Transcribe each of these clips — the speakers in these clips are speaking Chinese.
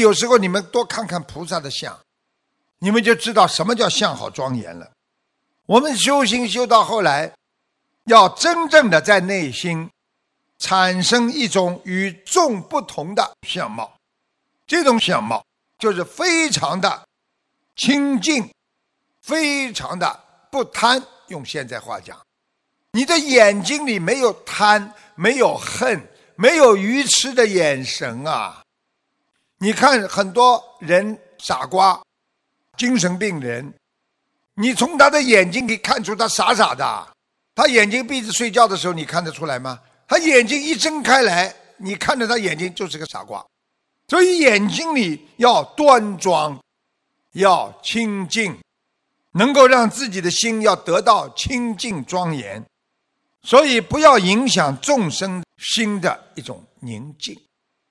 有时候你们多看看菩萨的像，你们就知道什么叫相好庄严了。我们修行修到后来，要真正的在内心产生一种与众不同的相貌，这种相貌就是非常的清净，非常的不贪。用现在话讲，你的眼睛里没有贪，没有恨，没有愚痴的眼神啊！你看很多人傻瓜、精神病人，你从他的眼睛可以看出他傻傻的。他眼睛闭着睡觉的时候，你看得出来吗？他眼睛一睁开来，你看着他眼睛就是个傻瓜。所以眼睛里要端庄，要清净。能够让自己的心要得到清净庄严，所以不要影响众生心的一种宁静。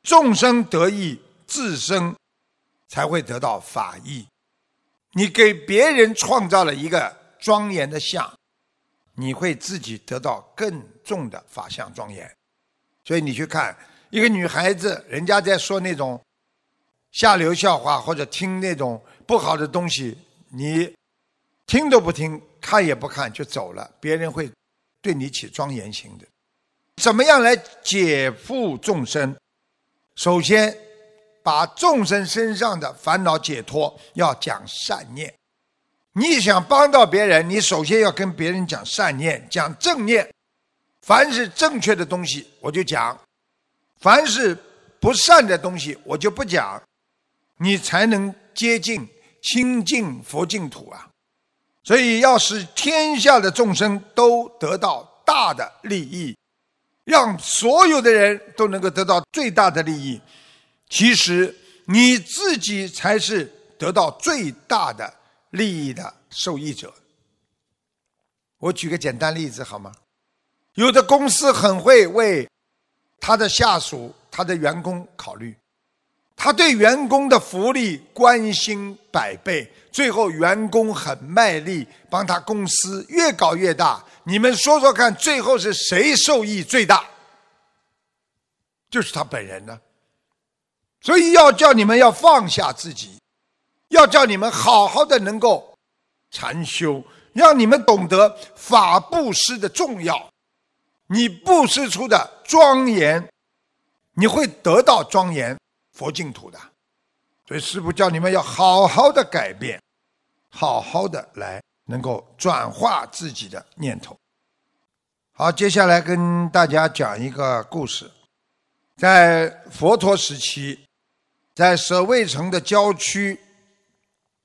众生得益，自身才会得到法益。你给别人创造了一个庄严的相，你会自己得到更重的法相庄严。所以你去看一个女孩子，人家在说那种下流笑话或者听那种不好的东西，你。听都不听，看也不看就走了，别人会对你起庄严心的。怎么样来解缚众生？首先，把众生身上的烦恼解脱，要讲善念。你想帮到别人，你首先要跟别人讲善念，讲正念。凡是正确的东西，我就讲；凡是不善的东西，我就不讲。你才能接近清净佛净土啊！所以，要使天下的众生都得到大的利益，让所有的人都能够得到最大的利益，其实你自己才是得到最大的利益的受益者。我举个简单例子好吗？有的公司很会为他的下属、他的员工考虑。他对员工的福利关心百倍，最后员工很卖力，帮他公司越搞越大。你们说说看，最后是谁受益最大？就是他本人呢。所以要叫你们要放下自己，要叫你们好好的能够禅修，让你们懂得法布施的重要。你布施出的庄严，你会得到庄严。佛净土的，所以师父叫你们要好好的改变，好好的来能够转化自己的念头。好，接下来跟大家讲一个故事，在佛陀时期，在舍卫城的郊区，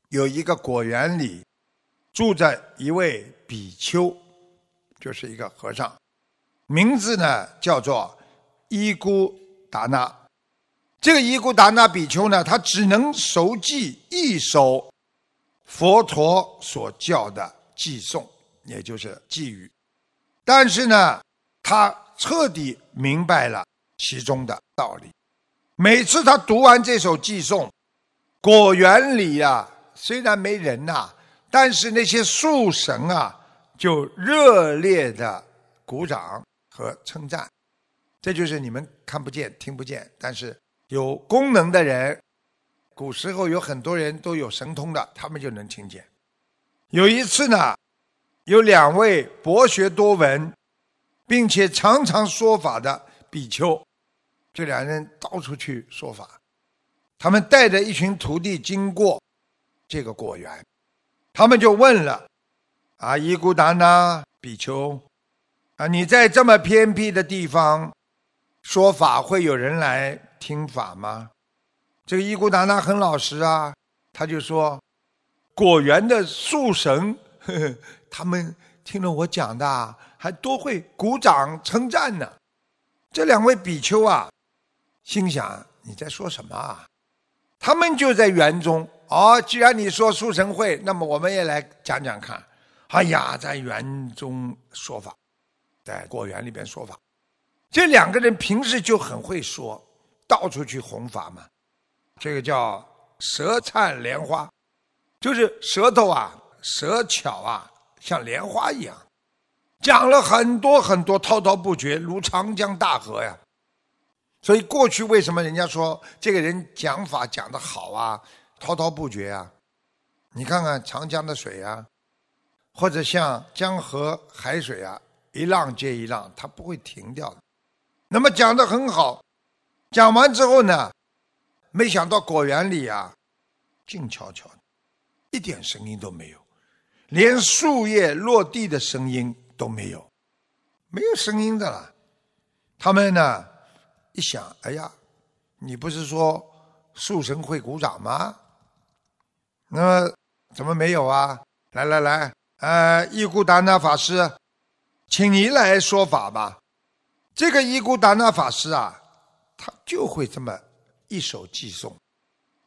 有一个果园里，住着一位比丘，就是一个和尚，名字呢叫做伊姑达那。这个伊古达那比丘呢，他只能熟记一首佛陀所教的偈颂，也就是偈语。但是呢，他彻底明白了其中的道理。每次他读完这首寄颂，果园里啊，虽然没人呐，但是那些树神啊，就热烈的鼓掌和称赞。这就是你们看不见、听不见，但是。有功能的人，古时候有很多人都有神通的，他们就能听见。有一次呢，有两位博学多闻，并且常常说法的比丘，这两人到处去说法。他们带着一群徒弟经过这个果园，他们就问了：“啊，伊古达那比丘，啊，你在这么偏僻的地方说法，会有人来？”听法吗？这个伊古达那很老实啊，他就说：“果园的树神，呵 呵他们听了我讲的，还都会鼓掌称赞呢。”这两位比丘啊，心想：“你在说什么啊？”他们就在园中。哦，既然你说树神会，那么我们也来讲讲看。哎呀，在园中说法，在果园里边说法。这两个人平时就很会说。到处去弘法嘛，这个叫舌灿莲花，就是舌头啊，舌巧啊，像莲花一样，讲了很多很多，滔滔不绝，如长江大河呀。所以过去为什么人家说这个人讲法讲得好啊，滔滔不绝啊？你看看长江的水啊，或者像江河海水啊，一浪接一浪，它不会停掉的。那么讲得很好，讲完之后呢，没想到果园里啊，静悄悄的，一点声音都没有，连树叶落地的声音都没有，没有声音的了。他们呢？一想，哎呀，你不是说树神会鼓掌吗？那么怎么没有啊？来来来，呃，伊古达那法师，请您来说法吧。这个伊古达那法师啊，他就会这么一手寄送。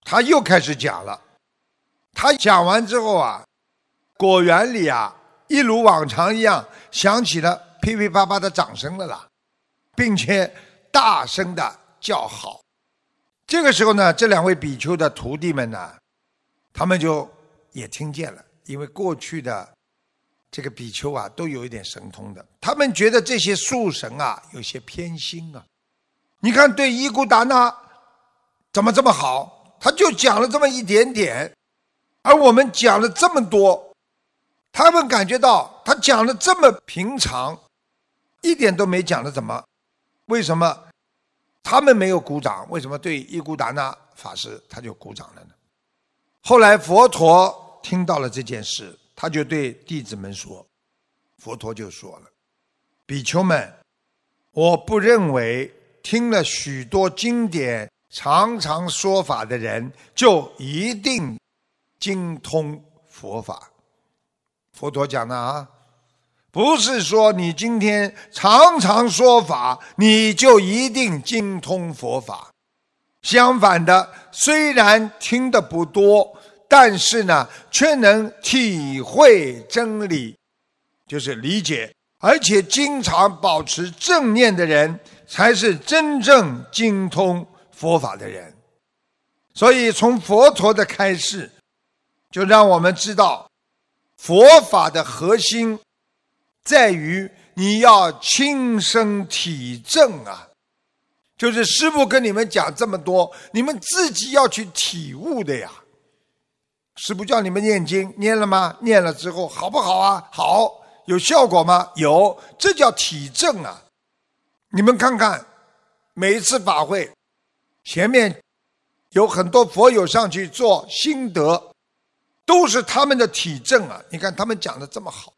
他又开始讲了。他讲完之后啊，果园里啊，一如往常一样，响起了噼噼啪啪的掌声了啦，并且。大声的叫好，这个时候呢，这两位比丘的徒弟们呢，他们就也听见了，因为过去的这个比丘啊，都有一点神通的，他们觉得这些树神啊有些偏心啊。你看，对伊古达那怎么这么好？他就讲了这么一点点，而我们讲了这么多，他们感觉到他讲的这么平常，一点都没讲的怎么？为什么他们没有鼓掌？为什么对伊古达那法师他就鼓掌了呢？后来佛陀听到了这件事，他就对弟子们说：“佛陀就说了，比丘们，我不认为听了许多经典、常常说法的人就一定精通佛法。”佛陀讲的啊。不是说你今天常常说法，你就一定精通佛法。相反的，虽然听得不多，但是呢，却能体会真理，就是理解，而且经常保持正念的人，才是真正精通佛法的人。所以，从佛陀的开示，就让我们知道佛法的核心。在于你要亲身体证啊，就是师父跟你们讲这么多，你们自己要去体悟的呀。师父叫你们念经，念了吗？念了之后好不好啊？好，有效果吗？有，这叫体证啊。你们看看，每一次法会前面有很多佛友上去做心得，都是他们的体证啊。你看他们讲的这么好。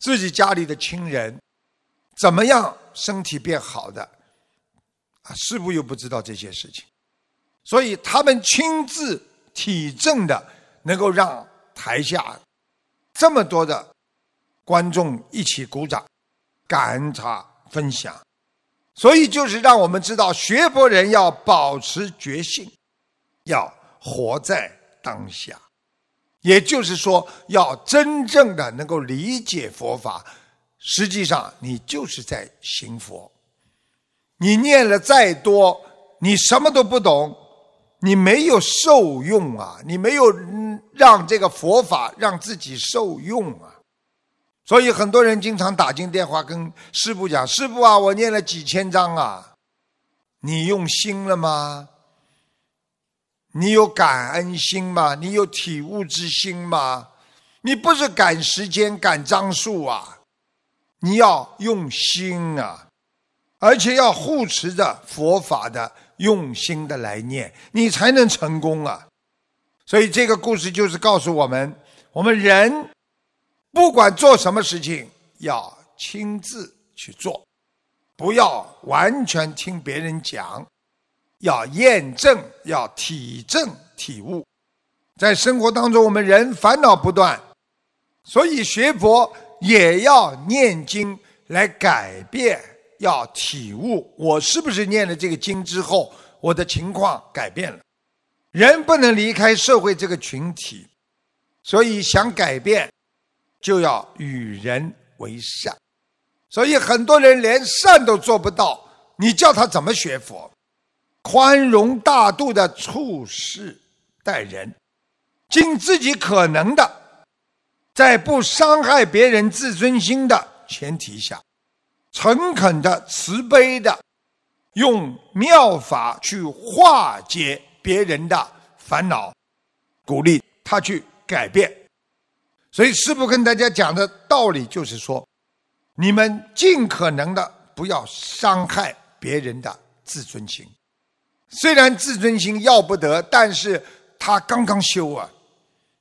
自己家里的亲人怎么样身体变好的啊？师傅又不知道这些事情，所以他们亲自体证的，能够让台下这么多的观众一起鼓掌，感恩他分享。所以就是让我们知道，学佛人要保持觉性，要活在当下。也就是说，要真正的能够理解佛法，实际上你就是在行佛。你念了再多，你什么都不懂，你没有受用啊！你没有让这个佛法让自己受用啊！所以很多人经常打进电话跟师傅讲：“师傅啊，我念了几千章啊，你用心了吗？”你有感恩心吗？你有体悟之心吗？你不是赶时间、赶张数啊！你要用心啊，而且要护持着佛法的用心的来念，你才能成功啊！所以这个故事就是告诉我们：我们人不管做什么事情，要亲自去做，不要完全听别人讲。要验证，要体证体悟，在生活当中，我们人烦恼不断，所以学佛也要念经来改变，要体悟。我是不是念了这个经之后，我的情况改变了？人不能离开社会这个群体，所以想改变，就要与人为善。所以很多人连善都做不到，你叫他怎么学佛？宽容大度的处事待人，尽自己可能的，在不伤害别人自尊心的前提下，诚恳的、慈悲的，用妙法去化解别人的烦恼，鼓励他去改变。所以师父跟大家讲的道理就是说，你们尽可能的不要伤害别人的自尊心。虽然自尊心要不得，但是他刚刚修啊，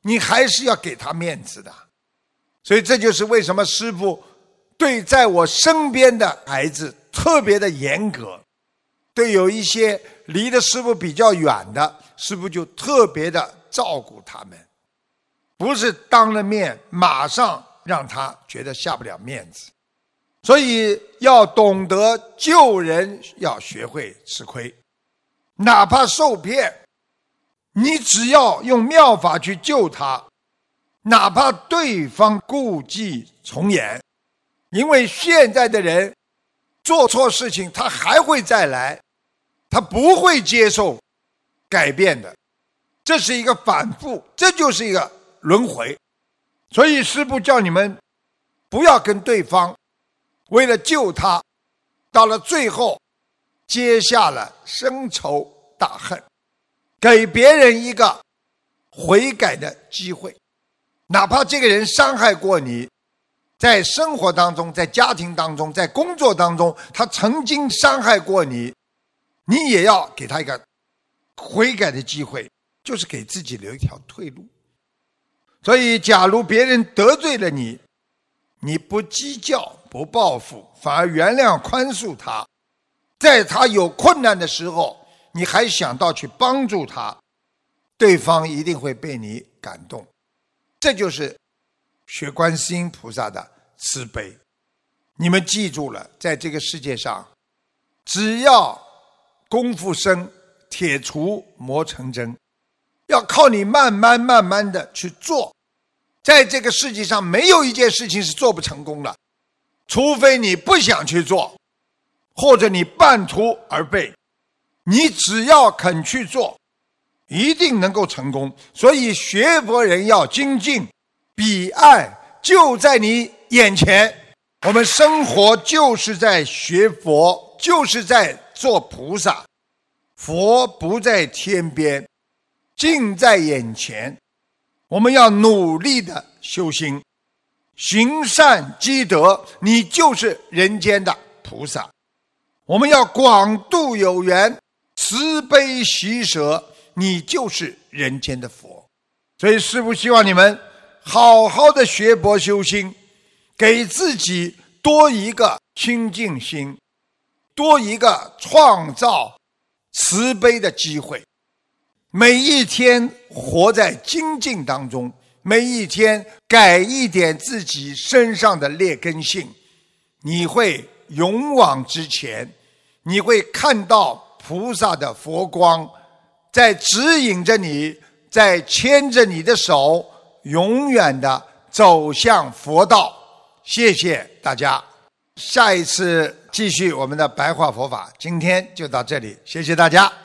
你还是要给他面子的。所以这就是为什么师父对在我身边的孩子特别的严格，对有一些离的师傅比较远的师傅就特别的照顾他们，不是当了面马上让他觉得下不了面子。所以要懂得救人，要学会吃亏。哪怕受骗，你只要用妙法去救他，哪怕对方故伎重演，因为现在的人做错事情，他还会再来，他不会接受改变的，这是一个反复，这就是一个轮回。所以师父叫你们不要跟对方为了救他，到了最后。结下了深仇大恨，给别人一个悔改的机会，哪怕这个人伤害过你，在生活当中、在家庭当中、在工作当中，他曾经伤害过你，你也要给他一个悔改的机会，就是给自己留一条退路。所以，假如别人得罪了你，你不计较、不报复，反而原谅、宽恕他。在他有困难的时候，你还想到去帮助他，对方一定会被你感动。这就是学观世音菩萨的慈悲。你们记住了，在这个世界上，只要功夫深，铁杵磨成针，要靠你慢慢慢慢的去做。在这个世界上，没有一件事情是做不成功的，除非你不想去做。或者你半途而废，你只要肯去做，一定能够成功。所以学佛人要精进，彼岸就在你眼前。我们生活就是在学佛，就是在做菩萨。佛不在天边，近在眼前。我们要努力的修心，行善积德，你就是人间的菩萨。我们要广度有缘，慈悲喜舍，你就是人间的佛。所以师父希望你们好好的学佛修心，给自己多一个清净心，多一个创造慈悲的机会。每一天活在精进当中，每一天改一点自己身上的劣根性，你会勇往直前。你会看到菩萨的佛光，在指引着你，在牵着你的手，永远的走向佛道。谢谢大家，下一次继续我们的白话佛法。今天就到这里，谢谢大家。